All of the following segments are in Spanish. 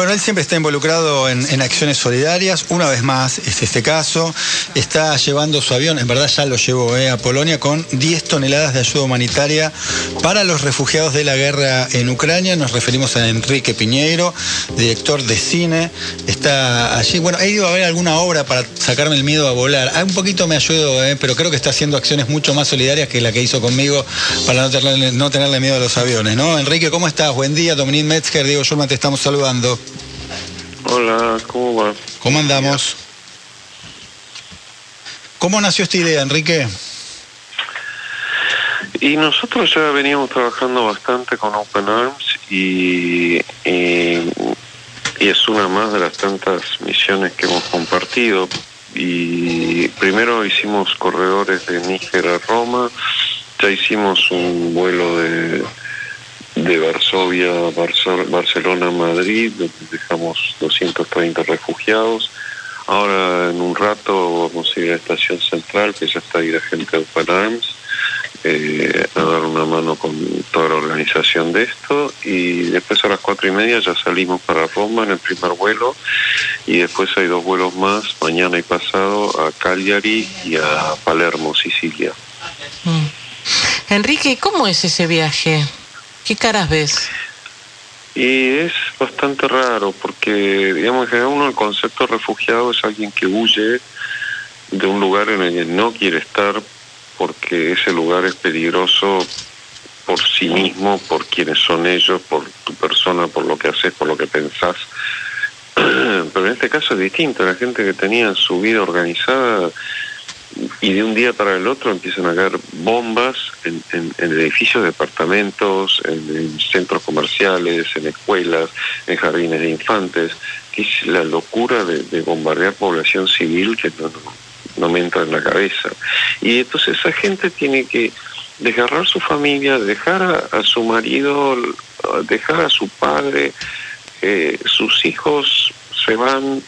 Bueno, él siempre está involucrado en, acciones solidarias. Una vez más es este caso. Está llevando su avión, en verdad ya lo llevó eh, a Polonia, con 10 toneladas de ayuda humanitaria para los refugiados de la guerra en Ucrania. Nos referimos a Enrique Piñeiro, director de cine. Está allí. Bueno, he ido a ver alguna obra para sacarme el miedo a volar. Ah, un poquito me ayudó, eh, pero creo que está haciendo acciones mucho más solidarias que la que hizo conmigo para no tenerle, no tenerle miedo a los aviones, ¿no? Enrique, ¿cómo estás? Buen día. Dominique Metzger, Diego Schulman, te estamos saludando. Hola, ¿cómo va? ¿Cómo andamos? ¿Cómo nació esta idea, Enrique? Y nosotros ya veníamos trabajando bastante con Open Arms y, y, es una más de las tantas misiones que hemos compartido. Y primero hicimos corredores de Níger a Roma, ya hicimos un vuelo de de Varsovia, Barcelona, Madrid, donde dejamos 230 refugiados. Ahora en un rato vamos a ir a la estación central, que ya está ahí la gente de Open Arms, eh, a dar una mano con toda la organización de esto. Y después a las cuatro y media ya salimos para Roma en el primer vuelo. Y después hay dos vuelos más, mañana y pasado, a Cagliari y a Palermo, Sicilia. Mm. Enrique, ¿cómo es ese viaje? ¿Qué caras ves? Y es bastante raro porque, digamos, que uno el concepto refugiado es alguien que huye de un lugar en el que no quiere estar porque ese lugar es peligroso por sí mismo, por quienes son ellos, por tu persona, por lo que haces, por lo que pensás. Pero en este caso es distinto, la gente que tenía su vida organizada y de un día para el otro empiezan a caer bombas en, edificios de departamentos, en, centros comerciales, en escuelas, en jardines de infantes, que es la locura de, bombardear población civil que no, no, me entra en la cabeza. Y entonces esa gente tiene que desgarrar su familia, dejar a, su marido, dejar a su padre, eh, sus hijos se van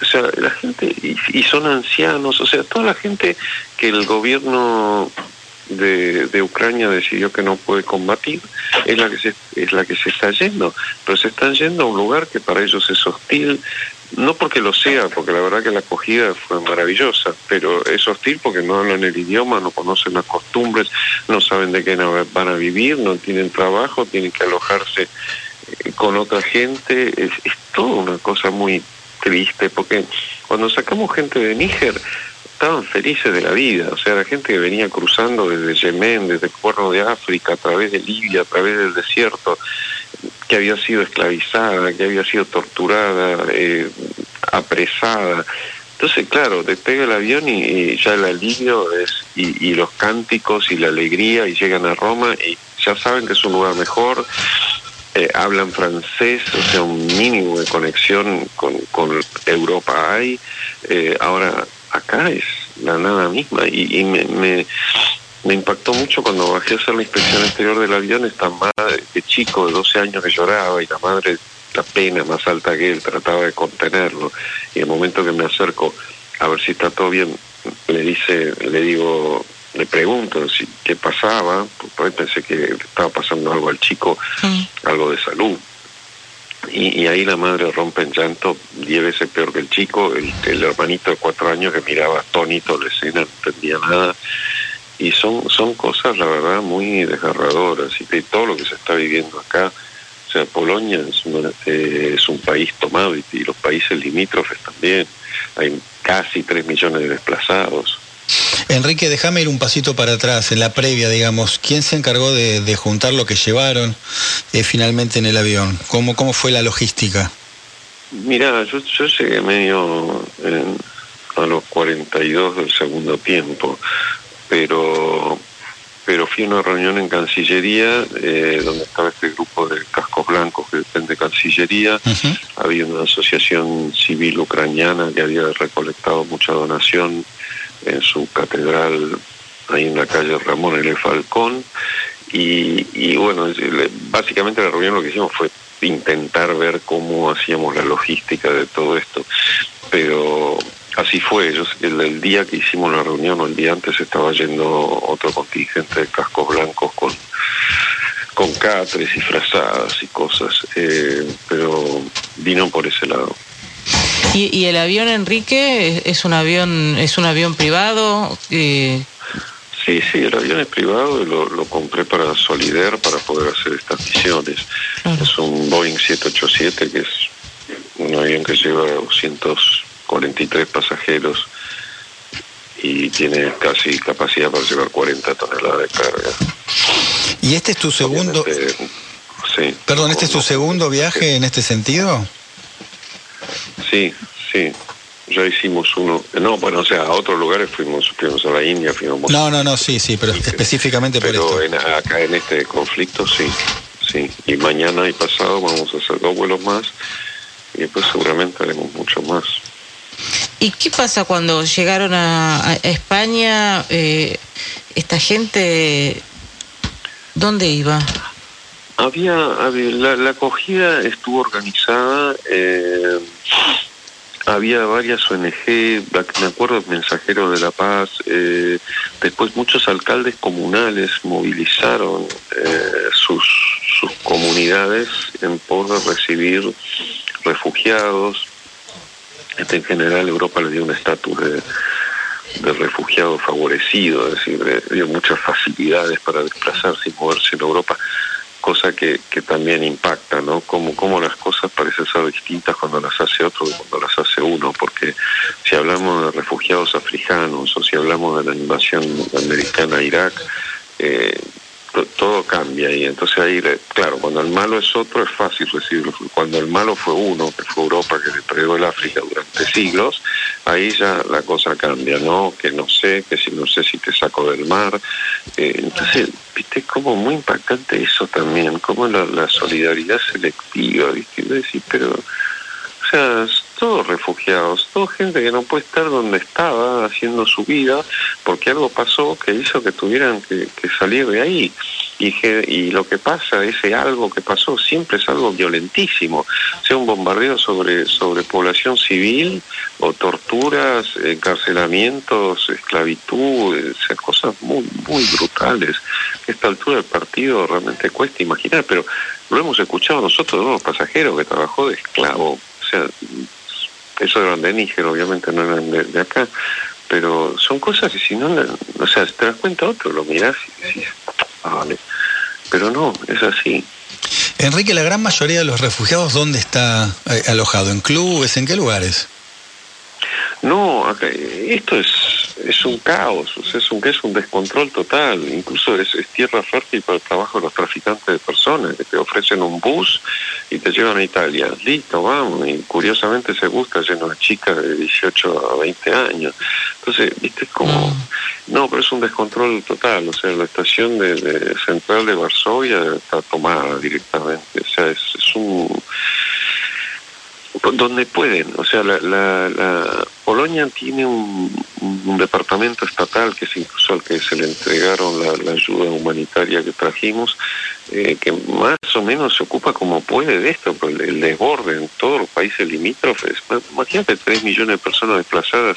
o sea, la gente, y, son ancianos, o sea, toda la gente que el gobierno de, de, Ucrania decidió que no puede combatir, es la que se, es la que se está yendo, pero se están yendo a un lugar que para ellos es hostil, no porque lo sea, porque la verdad que la acogida fue maravillosa, pero es hostil porque no hablan el idioma, no conocen las costumbres, no saben de qué van a vivir, no tienen trabajo, tienen que alojarse eh, con otra gente, es, es toda una cosa muy triste, porque cuando sacamos gente de Níger, estaban felices de la vida, o sea, la gente que venía cruzando desde Yemen, desde el Cuerno de África, a través de Libia, a través del desierto, que había sido esclavizada, que había sido torturada, eh, apresada. Entonces, claro, despega el avión y, ya el alivio es, y, y los cánticos y la alegría, y llegan a Roma y ya saben que es un lugar mejor, eh, hablan francés, o sea, un mínimo de conexión con, con Europa hay. Eh, ahora, acá es la nada misma y, me, me, me, impactó mucho cuando bajé a hacer la inspección exterior del avión, esta madre de chico de 12 años que lloraba y la madre, la pena más alta que él, trataba de contenerlo. Y el momento que me acerco a ver si está todo bien, le dice, le digo, le pregunto si qué pasaba, porque pensé que estaba pasando algo al chico, mm. algo de salud. Y, ahí la madre rompe en llanto, diez veces peor que el chico, el, el hermanito de cuatro años que miraba atónito la escena, no entendía nada. Y son, son cosas, la verdad, muy desgarradoras. Y de todo lo que se está viviendo acá, o sea, Polonia es, eh, es un país tomado y, y los países limítrofes también. Hay casi tres millones de desplazados. Enrique, déjame ir un pasito para atrás, en la previa, digamos. ¿Quién se encargó de, juntar lo que llevaron eh, finalmente en el avión? ¿Cómo, ¿Cómo fue la logística? Mira, yo, yo llegué medio a los 42 del segundo tiempo, pero pero fui a una reunión en Cancillería, eh, donde estaba este grupo de cascos blancos que depende de Cancillería. Había una asociación civil ucraniana que había recolectado mucha donación en su catedral ahí en la calle Ramón L. Falcón. Y, y bueno, básicamente la reunión lo que hicimos fue intentar ver cómo hacíamos la logística de todo esto. Pero así fue. Yo, el, día que hicimos la reunión, o el día antes, estaba yendo otro contingente de cascos blancos con, con catres y frazadas y cosas, eh, pero vino por ese lado. ¿Y, ¿Y, el avión, Enrique, es un avión, es un avión privado? Eh... Sí, sí, el avión es privado y lo, lo, compré para Solider para poder hacer estas misiones. Claro. Es un Boeing 787 que es un avión que lleva 243 pasajeros y tiene casi capacidad para llevar 40 toneladas de carga. ¿Y este es tu segundo? sí. Perdón, ¿este es tu segundo viaje en este sentido? Sí, sí. Ya hicimos uno. No, bueno, o sea, a otros lugares fuimos, fuimos a la India, fuimos. No, no, no, sí, sí, pero específicamente pero por esto. En, acá en este conflicto, sí, sí. Y mañana y pasado vamos a hacer dos vuelos más y después seguramente haremos mucho más. ¿Y qué pasa cuando llegaron a, a España? Eh, esta gente, ¿dónde iba? Había, la, la, acogida estuvo organizada. Eh, había varias ONG, me acuerdo, Mensajeros de la Paz, eh, después muchos alcaldes comunales movilizaron eh, sus, sus comunidades en pos de recibir refugiados. Este, en general Europa le dio un estatus de, de refugiado favorecido, es decir, le dio muchas facilidades para desplazarse y moverse en Europa cosa que, que también impacta, ¿no? Como, como las cosas parecen ser distintas cuando las hace otro que cuando las hace uno, porque si hablamos de refugiados africanos o si hablamos de la invasión americana a Irak, eh, todo cambia y entonces ahí, claro, cuando el malo es otro es fácil recibirlo. Cuando el malo fue uno, que fue Europa, que le el África durante siglos, ahí ya la cosa cambia, ¿no? Que no sé, que si no sé si te saco del mar. Eh, entonces, viste, como muy impactante eso también, como la, la solidaridad selectiva, viste, y decir, pero, o sea, todos refugiados, toda gente que no puede estar donde estaba haciendo su vida porque algo pasó que hizo que tuvieran que, que salir de ahí. Y, y lo que pasa, ese algo que pasó, siempre es algo violentísimo, sea un bombardeo sobre, sobre población civil o torturas, encarcelamientos, esclavitud, esas cosas muy, muy brutales. A esta altura del partido realmente cuesta imaginar, pero lo hemos escuchado nosotros de unos pasajeros que trabajó de esclavo. O sea, eso eran de Níger, obviamente no eran de, de, acá, pero son cosas que si no, o sea, te das cuenta otro, lo mirás y decís, ah, vale, pero no, es así. Enrique, la gran mayoría de los refugiados, ¿dónde está alojado? ¿En clubes? ¿En qué lugares? No, acá, esto es es un caos, o sea, es un es un descontrol total, incluso es, es, tierra fértil para el trabajo de los traficantes de personas, que te ofrecen un bus y te llevan a Italia, listo, vamos, y curiosamente se busca lleno de chicas de 18 a 20 años, entonces, viste, como, no, pero es un descontrol total, o sea, la estación de, de central de Varsovia está tomada directamente, o sea, es, es un donde pueden. O sea, la, la, la Polonia tiene un, departamento estatal que es incluso al que se le entregaron la, ayuda humanitaria que trajimos, eh, que más o menos se ocupa como puede de esto, pues el, desborde en todos los países limítrofes. Imagínate tres millones de personas desplazadas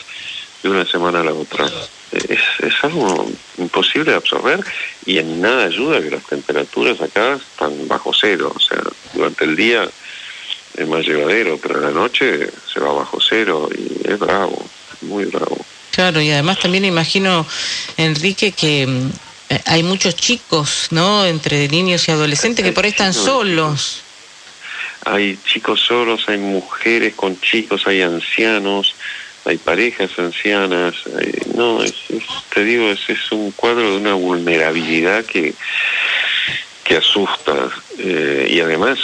de una semana a la otra. Es, es algo imposible de absorber y en nada ayuda que las temperaturas acá están bajo cero. O sea, durante el día es más llevadero, pero en la noche se va bajo cero y es bravo, muy bravo. Claro, y además también imagino, Enrique, que eh, hay muchos chicos, ¿no? Entre niños y adolescentes que por ahí están solos. Hay chicos solos, hay mujeres con chicos, hay ancianos, hay parejas ancianas. Hay, no, es, es, te digo, es, es un cuadro de una vulnerabilidad que, que asusta. Eh, y además,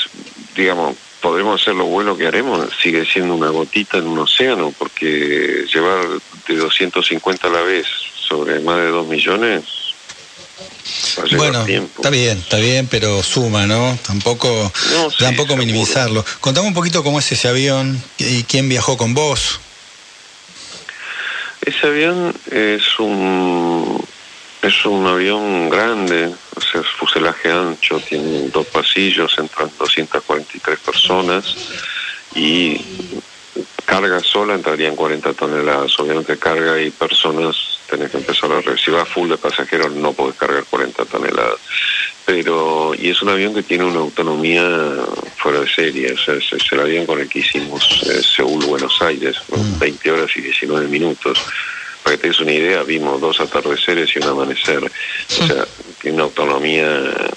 digamos, podremos hacer lo bueno que haremos, sigue siendo una gotita en un océano, porque llevar de 250 a la vez sobre más de 2 millones bueno, tiempo. está bien, está bien, pero suma, ¿no? Tampoco, No, sí, tampoco seguro. minimizarlo. Contame un poquito cómo es ese avión y quién viajó con vos. Ese avión es un es un avión grande, o sea, es fuselaje ancho, tiene dos pasillos, entran 243 personas y carga sola entrarían 40 toneladas. Obviamente carga y personas tenés que empezar a ver. Si vas full de pasajeros no podés cargar 40 toneladas. Pero, y es un avión que tiene una autonomía fuera de serie, o sea, es, el avión con el que hicimos eh, Seúl-Buenos Aires, 20 mm. horas y 19 minutos. Para que te des una idea, vimos dos atardeceres y un amanecer. O sea, tiene una autonomía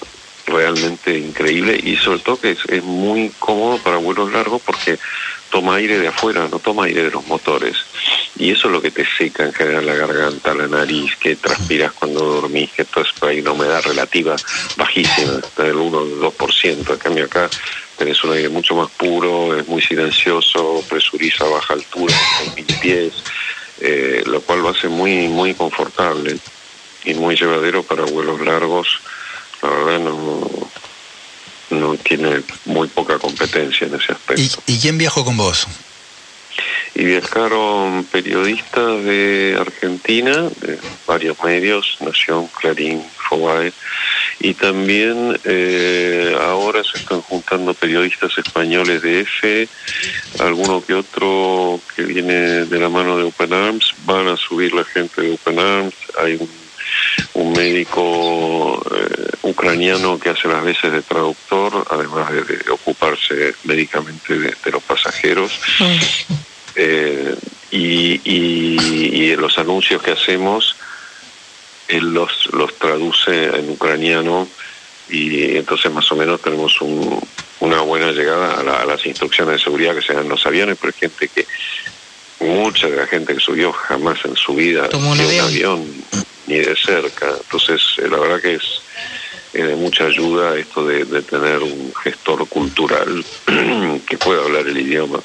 realmente increíble y sobre todo que es, muy cómodo para vuelos largos porque toma aire de afuera, no toma aire de los motores. Y eso es lo que te seca en general la garganta, la nariz, que transpiras cuando dormís, que todo hay una humedad relativa bajísima, del 1 o 2%. En cambio acá tenés un aire mucho más puro, es muy silencioso, presuriza a baja altura, con mil pies, eh, lo cual lo hace muy, muy confortable y muy llevadero para vuelos largos la verdad no, no tiene muy poca competencia en ese aspecto. ¿Y, quién viajó con vos? Y viajaron periodistas de Argentina, de varios medios, Nación, Clarín, Fobae, y también eh, ahora se están juntando periodistas españoles de EFE, alguno que otro que viene de la mano de Open Arms, van a subir la gente de Open Arms, hay un un médico eh, ucraniano que hace las veces de traductor, además de, ocuparse médicamente de, los pasajeros. Eh, y, y, los anuncios que hacemos, él los, los traduce en ucraniano y entonces más o menos tenemos una buena llegada a, las instrucciones de seguridad que se dan los aviones, pero hay gente que, mucha de la gente que subió jamás en su vida un avión ni de cerca. Entonces, eh, la verdad que es de mucha ayuda esto de, tener un gestor cultural que pueda hablar el idioma.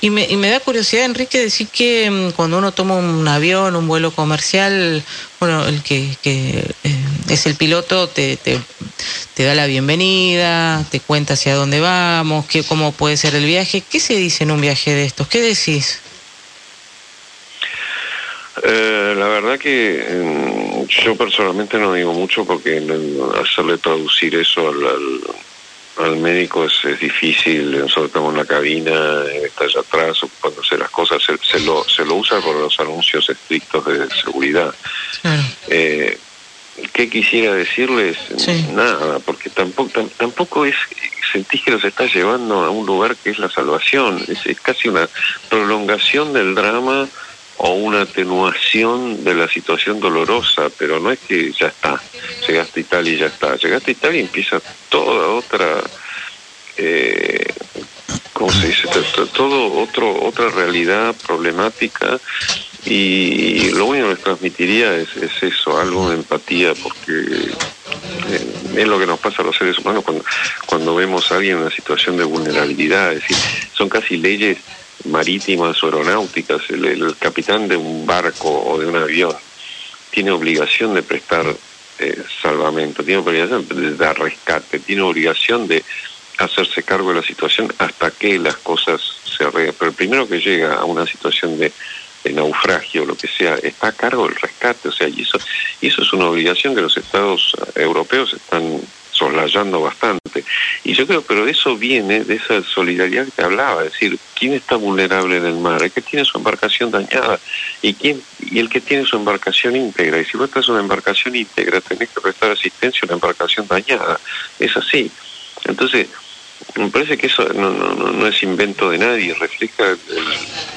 Y me, y me da curiosidad, Enrique, decir que mm, cuando uno toma un avión, un vuelo comercial, bueno, el que, que eh, es el piloto te, te, da la bienvenida, te cuenta hacia dónde vamos, qué, cómo puede ser el viaje. ¿Qué se dice en un viaje de estos? ¿Qué decís? Eh, la verdad que mm, yo personalmente no digo mucho porque hacerle traducir eso al, médico es, difícil. Nosotros estamos en la cabina, está allá atrás ocupándose las cosas. Se, lo, se lo usa por los anuncios estrictos de seguridad. Eh, ¿Qué quisiera decirles? Nada, porque tampoco tampoco es sentís que los estás llevando a un lugar que es la salvación. es casi una prolongación del drama o una atenuación de la situación dolorosa, pero no es que ya está, llegaste a Italia y ya está, llegaste a Italia y empieza toda otra, eh, ¿cómo se dice? Todo otro, otra realidad problemática y lo único que les transmitiría es, eso, algo de empatía, porque eh, es lo que nos pasa a los seres humanos cuando, cuando vemos a alguien en una situación de vulnerabilidad, es decir, son casi leyes marítimas o aeronáuticas, el, capitán de un barco o de un avión tiene obligación de prestar eh, salvamento, tiene obligación de dar rescate, tiene obligación de hacerse cargo de la situación hasta que las cosas se arreglen. Pero el primero que llega a una situación de, de naufragio, lo que sea, está a cargo del rescate, o sea, y eso, y eso es una obligación que los estados europeos están soslayando bastante. Y yo creo, pero eso viene de esa solidaridad que te hablaba, es decir, ¿quién está vulnerable en el mar? El que tiene su embarcación dañada y quién y el que tiene su embarcación íntegra. Y si vos estás una embarcación íntegra, tenés que prestar asistencia a una embarcación dañada. Es así. Entonces, me parece que eso no, no, no es invento de nadie, refleja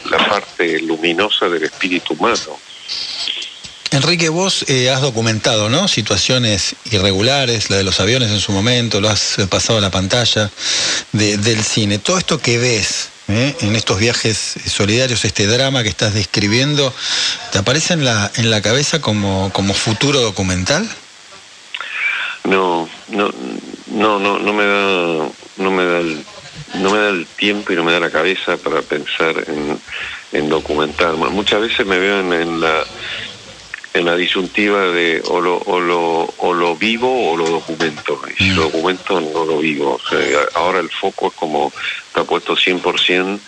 la parte luminosa del espíritu humano. Enrique, vos eh, has documentado, ¿no? Situaciones irregulares, la de los aviones en su momento, lo has eh, pasado a la pantalla del cine. Todo esto que ves ¿eh? en estos viajes solidarios, este drama que estás describiendo, ¿te aparece en la, en la cabeza como, como futuro documental? No, no, no, no, no me da, no me da el, no me da el tiempo y no me da la cabeza para pensar en, en documentar. Muchas veces me veo en la en la disyuntiva de o lo, o lo, o lo vivo o lo documento. Y si lo mm. documento, no lo vivo. ahora el foco es como está puesto 100%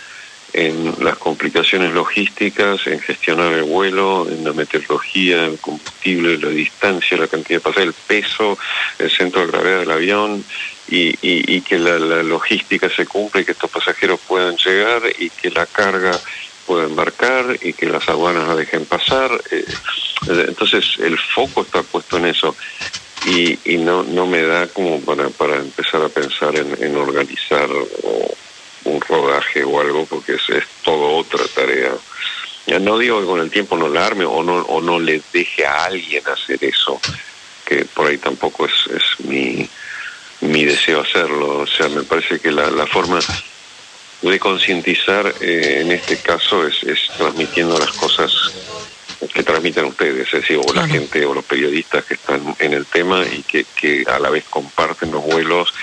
en las complicaciones logísticas, en gestionar el vuelo, en la meteorología, el combustible, la distancia, la cantidad de pasajeros, el peso, el centro de gravedad del avión y, y, que la, la, logística se cumpla y que estos pasajeros puedan llegar y que la carga pueda embarcar y que las aduanas la dejen pasar. Eh, entonces el foco está puesto en eso y, y no, no me da como para, para empezar a pensar en, organizar un rodaje o algo porque es, es todo otra tarea. Ya no digo que con el tiempo no la arme o no, o no le deje a alguien hacer eso, que por ahí tampoco es, es mi, mi deseo hacerlo. O sea, me parece que la, la forma de concientizar eh, en este caso es, es transmitiendo las cosas que transmiten ustedes, es decir, o la gente o los periodistas que están en el tema y que, que a la vez comparten los vuelos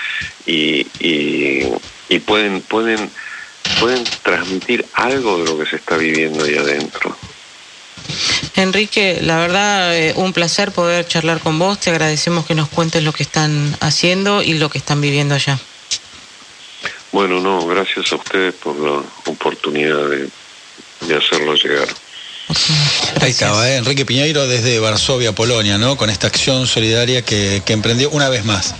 y, y, pueden, pueden, pueden transmitir algo de lo que se está viviendo ahí adentro. Enrique, la verdad, eh, un placer poder charlar con vos. Te agradecemos que nos cuentes lo que están haciendo y lo que están viviendo allá. Bueno, no, gracias a ustedes por la oportunidad de, de hacerlo llegar. Ahí estaba, ¿eh? Enrique Piñeiro desde Varsovia, Polonia, ¿no? Con esta acción solidaria que, que emprendió una vez más.